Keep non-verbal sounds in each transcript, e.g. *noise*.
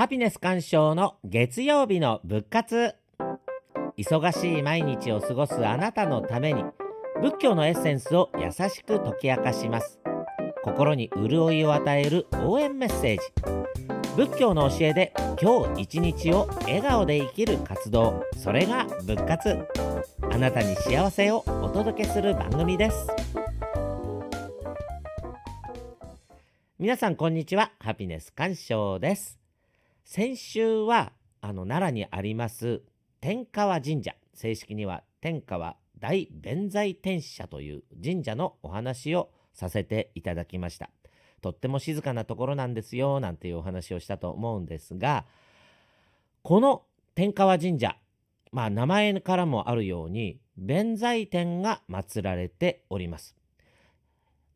ハピネス鑑賞の月曜日の仏活。忙しい毎日を過ごすあなたのために仏教のエッセンスを優しく解き明かします。心に潤いを与える応援メッセージ。仏教の教えで今日一日を笑顔で生きる活動。それが仏活。あなたに幸せをお届けする番組です。皆さんこんにちは。ハピネス鑑賞です。先週はあの奈良にあります天川神社。正式には天川大弁財天社という神社のお話をさせていただきました。とっても静かなところなんですよなんていうお話をしたと思うんですがこの天川神社まあ名前からもあるように弁財天が祀られております。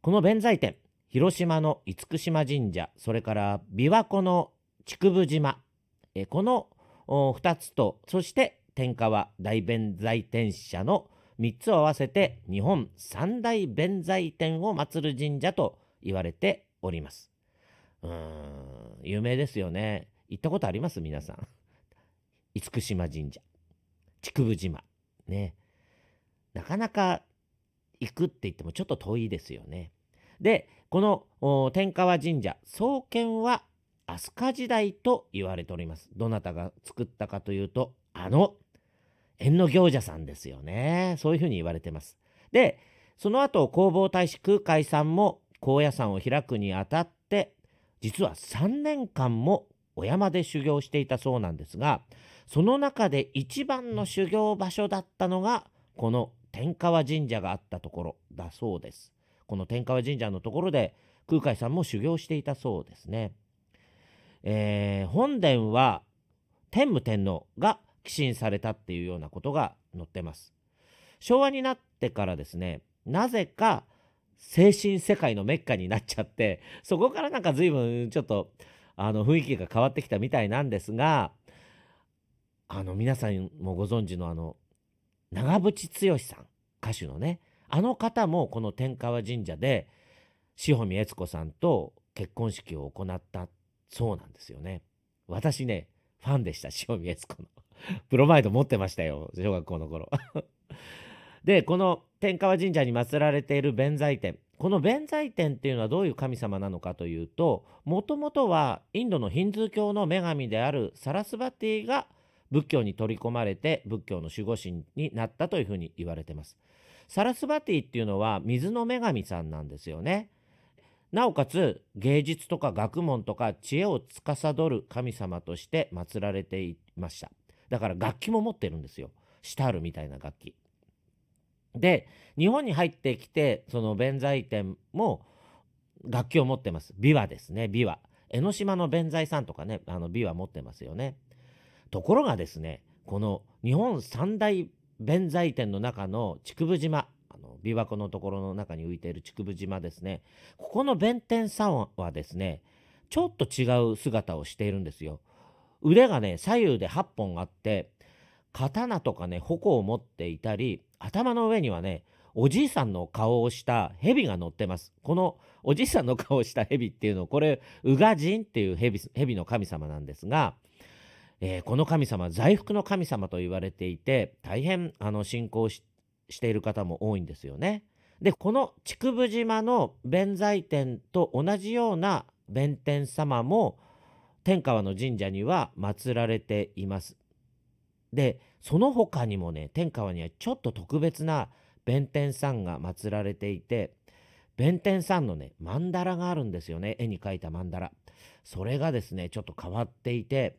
この弁財天広島の厳島神社それから琵琶湖の竹生島えこの2つとそして天川大弁財天社の3つを合わせて日本三大弁財天を祀る神社と言われております。うーん有名ですよね。行ったことあります？皆さん。厳島神社竹生島ねなかなか行くって言ってもちょっと遠いですよね。でこの天川神社創建は飛鳥時代と言われております。どなたが作ったかというと、あの、縁の行者さんですよね。そういうふうに言われてます。で、その後、弘法大師空海さんも高野山を開くにあたって、実は3年間もお山で修行していたそうなんですが、その中で一番の修行場所だったのが、この天川神社があったところだそうです。この天川神社のところで空海さんも修行していたそうですね。えー、本殿は天武天皇が寄進されたっていうようなことが載ってます。昭和になってからですね、なぜか精神世界のメッカになっちゃって、そこからなんか随分ちょっとあの雰囲気が変わってきたみたいなんですが、あの皆さんもご存知のあの長渕剛さん、歌手のね、あの方もこの天川神社で塩見悦子さんと結婚式を行ったっそうなんですよね。私ね、ファンでした、塩見悦子の。*laughs* プロマイド持ってましたよ、小学校の頃。*laughs* で、この天川神社に祀られている弁財天。この弁財天っていうのはどういう神様なのかというと、もともとはインドのヒンズー教の女神であるサラスバティが仏教に取り込まれて仏教の守護神になったというふうに言われてます。サラスバティっていうのは水の女神さんなんですよね。なおかつ芸術とか学問とか知恵を司る神様として祀られていました。だから楽器も持ってるんですよ。シタールみたいな楽器。で日本に入ってきてその弁財天も楽器を持ってます。琵琶ですね琵琶。江ノ島の弁財さんとかねあの琵琶持ってますよね。ところがですねこの日本三大弁財天の中の竹生島琵琶湖のところの中に浮いている竹生島ですね。ここの弁天さんはですねちょっと違う姿をしているんですよ。腕がね左右で8本あって刀とかね矛を持っていたり頭の上にはねおじいさんの顔をした蛇が乗ってます。このおじいさんの顔をした蛇っていうのこれ宇賀神っていう蛇蛇の神様なんですがえー、この神様財福の神様と言われていて大変あの信仰ししている方も多いんですよね。でこの竹生島の弁財天と同じような弁天様も天川の神社には祀られています。でその他にもね天川にはちょっと特別な弁天さんが祀られていて弁天さんのね曼荼羅があるんですよね絵に描いた曼荼羅。それがですねちょっと変わっていて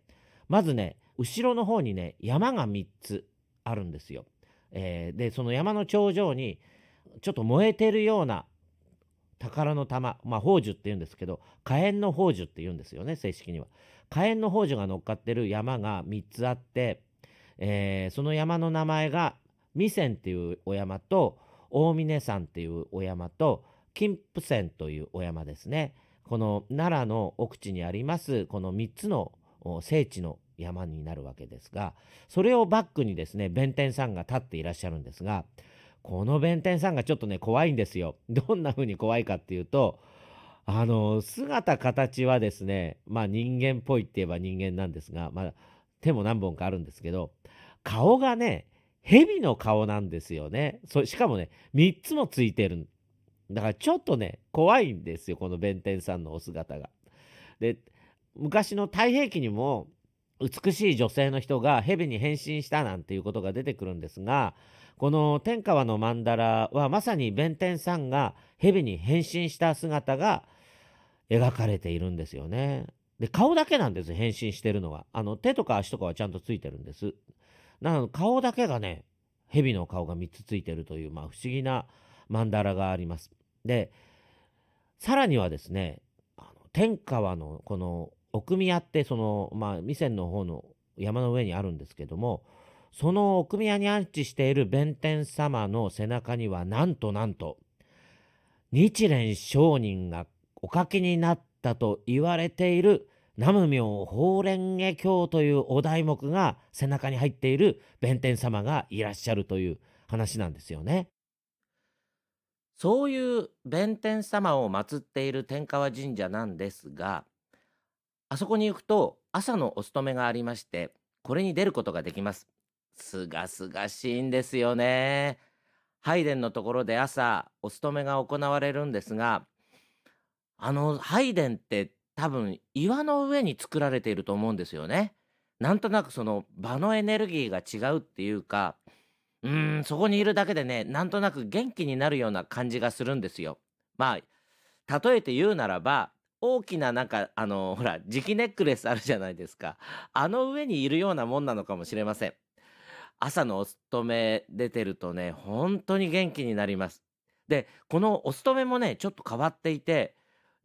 まずね後ろの方にね山が3つあるんですよ。えー、でその山の頂上にちょっと燃えてるような宝の玉まあ宝珠っていうんですけど火炎の宝珠って言うんですよね正式には。火炎の宝珠が乗っかってる山が3つあって、えー、その山の名前が弥山っていうお山と大峰山っていうお山と金峰山というお山ですね。この奈良の奥地にありますこの3つの聖地の山になるわけですがそれをバックにですね弁天さんが立っていらっしゃるんですがこの弁天さんがちょっとね怖いんですよ。どんな風に怖いかっていうとあの、姿形はですね、まあ人間っぽいって言えば人間なんですが、まあ手も何本かあるんですけど、顔がね、蛇の顔なんですよね。そしかもね、3つもついてる。だからちょっとね、怖いんですよ、この弁天さんのお姿が。で、昔の太平記にも、美しい女性の人が蛇に変身したなんていうことが出てくるんですが、この天川の曼荼羅はまさに弁天さんが蛇に変身した姿が描かれているんですよね。で、顔だけなんです、変身してるのは。あの、手とか足とかはちゃんとついてるんです。なので、顔だけがね、蛇の顔が3つついてるという、まあ、不思議な曼荼羅があります。で、さらにはですね、あの天川のこの奥宮ってその、まあ、未線の方の山の上にあるんですけども、その奥宮に安置している弁天様の背中には、なんとなんと、日蓮上人がお書きになったと言われている南無妙法蓮華経というお題目が背中に入っている弁天様がいらっしゃるという話なんですよね。そういう弁天様を祀っている天川神社なんですが、あそこに行くと朝のお勤めがありまして、これに出ることができます。すがすがしいんですよね。拝殿のところで朝お勤めが行われるんですが、あの拝殿って多分岩の上に作られていると思うんですよね。なんとなくその場のエネルギーが違うっていうか、うーん、そこにいるだけでね、なんとなく元気になるような感じがするんですよ。まあ、例えて言うならば、大きななんか、あの、*laughs* ほら、磁気ネックレスあるじゃないですか。あの上にいるようなもんなのかもしれません。朝のお勤め出てるとね、本当に元気になります。で、このお勤めもね、ちょっと変わっていて、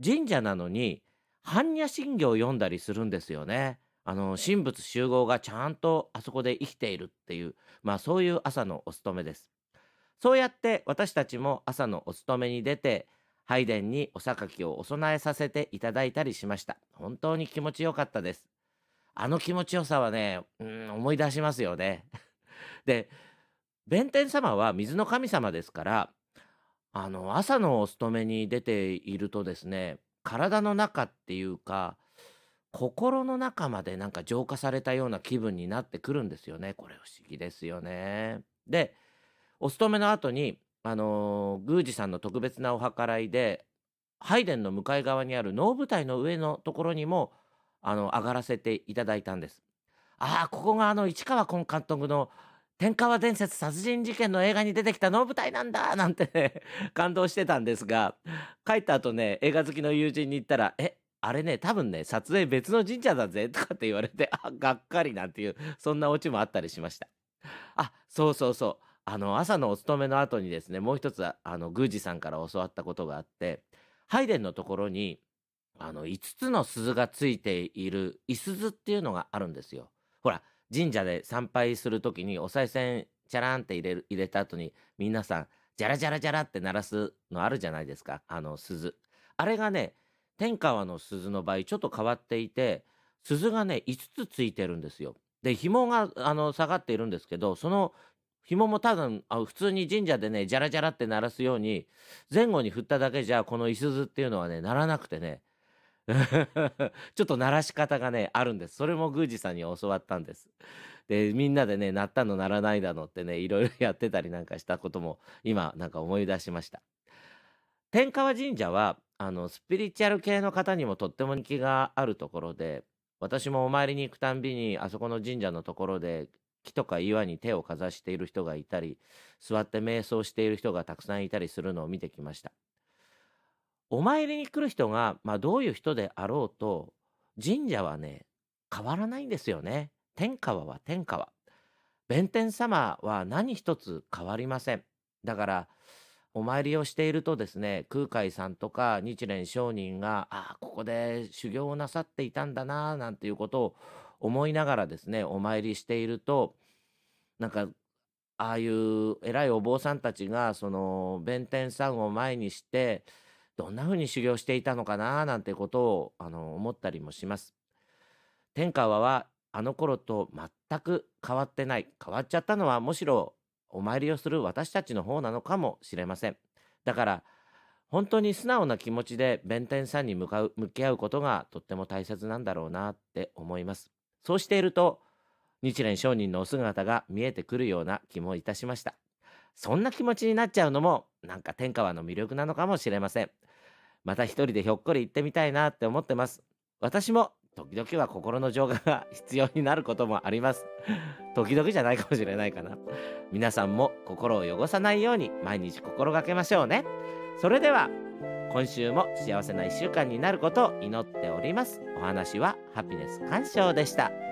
神社なのに、般若心経を読んだりするんですよね。あの、神仏集合がちゃんとあそこで生きているっていう、まあそういう朝のお勤めです。そうやって私たちも朝のお勤めに出て、拝殿にお榊をお供えさせていただいたりしました。本当に気持ちよかったです。あの気持ちよさはね、うん、思い出しますよね。*laughs* で、弁天様は水の神様ですから、あの、朝のお勤めに出ているとですね、体の中っていうか、心の中までなんか浄化されたような気分になってくるんですよね。これ不思議ですよね。で、お勤めの後に、あのー宮司さんの特別なお計らいで、拝殿の向かい側にある能舞台の上のところにも、あの、上がらせていただいたんです。ああ、ここがあの、市川崑監督の天川伝説殺人事件の映画に出てきた能舞台なんだなんてね、*laughs* 感動してたんですが、帰った後ね、映画好きの友人に言ったら、え、あれね、多分ね、撮影別の神社だぜとかって言われて、あ、がっかりなんていう、そんなオチもあったりしました。あ、そうそうそう。あの、朝のお勤めの後にですね、もう一つ、あの、宮司さんから教わったことがあって、拝殿のところに、あの、5つの鈴がついている、いすずっていうのがあるんですよ。ほら、神社で参拝する時にお賽銭チャランって入れる入れた後に皆さんジャラジャラジャラって鳴らすのあるじゃないですかあの鈴あれがね天川の鈴の場合ちょっと変わっていて鈴がね5つついてるんですよで紐があの下がっているんですけどその紐も多分あ普通に神社でねジャラジャラって鳴らすように前後に振っただけじゃこのいすずっていうのはね鳴らなくてね *laughs* ちょっと鳴らし方がね、あるんです。それも宮司さんに教わったんです。で、みんなでね、鳴ったの鳴らないだのってね、いろいろやってたりなんかしたことも、今、なんか思い出しました。天川神社は、あの、スピリチュアル系の方にもとっても人気があるところで、私もお参りに行くたんびに、あそこの神社のところで、木とか岩に手をかざしている人がいたり、座って瞑想している人がたくさんいたりするのを見てきました。お参りに来る人が、まあ、どういう人であろうと、神社はね、変わらないんですよね。天川は天川。弁天様は何一つ変わりません。だから、お参りをしているとですね、空海さんとか日蓮上人が、ああ、ここで修行をなさっていたんだな、なんていうことを思いながらですね、お参りしていると、なんか、ああいう偉いお坊さんたちが、その、弁天さんを前にして、どんな風に修行していたのかななんてことをあの思ったりもします。天川はあの頃と全く変わってない。変わっちゃったのはむしろお参りをする私たちの方なのかもしれません。だから本当に素直な気持ちで弁天さんに向かう向き合うことがとっても大切なんだろうなって思いますそうしていると日蓮上人のお姿が見えてくるような気もいたしました。そんな気持ちになっちゃうのもなんか天川の魅力なのかもしれません。また一人でひょっこり行ってみたいなって思ってます。私も時々は心の浄化が必要になることもあります。時々じゃないかもしれないかな。皆さんも心を汚さないように毎日心がけましょうね。それでは今週も幸せな1週間になることを祈っております。お話はハピネス鑑賞でした。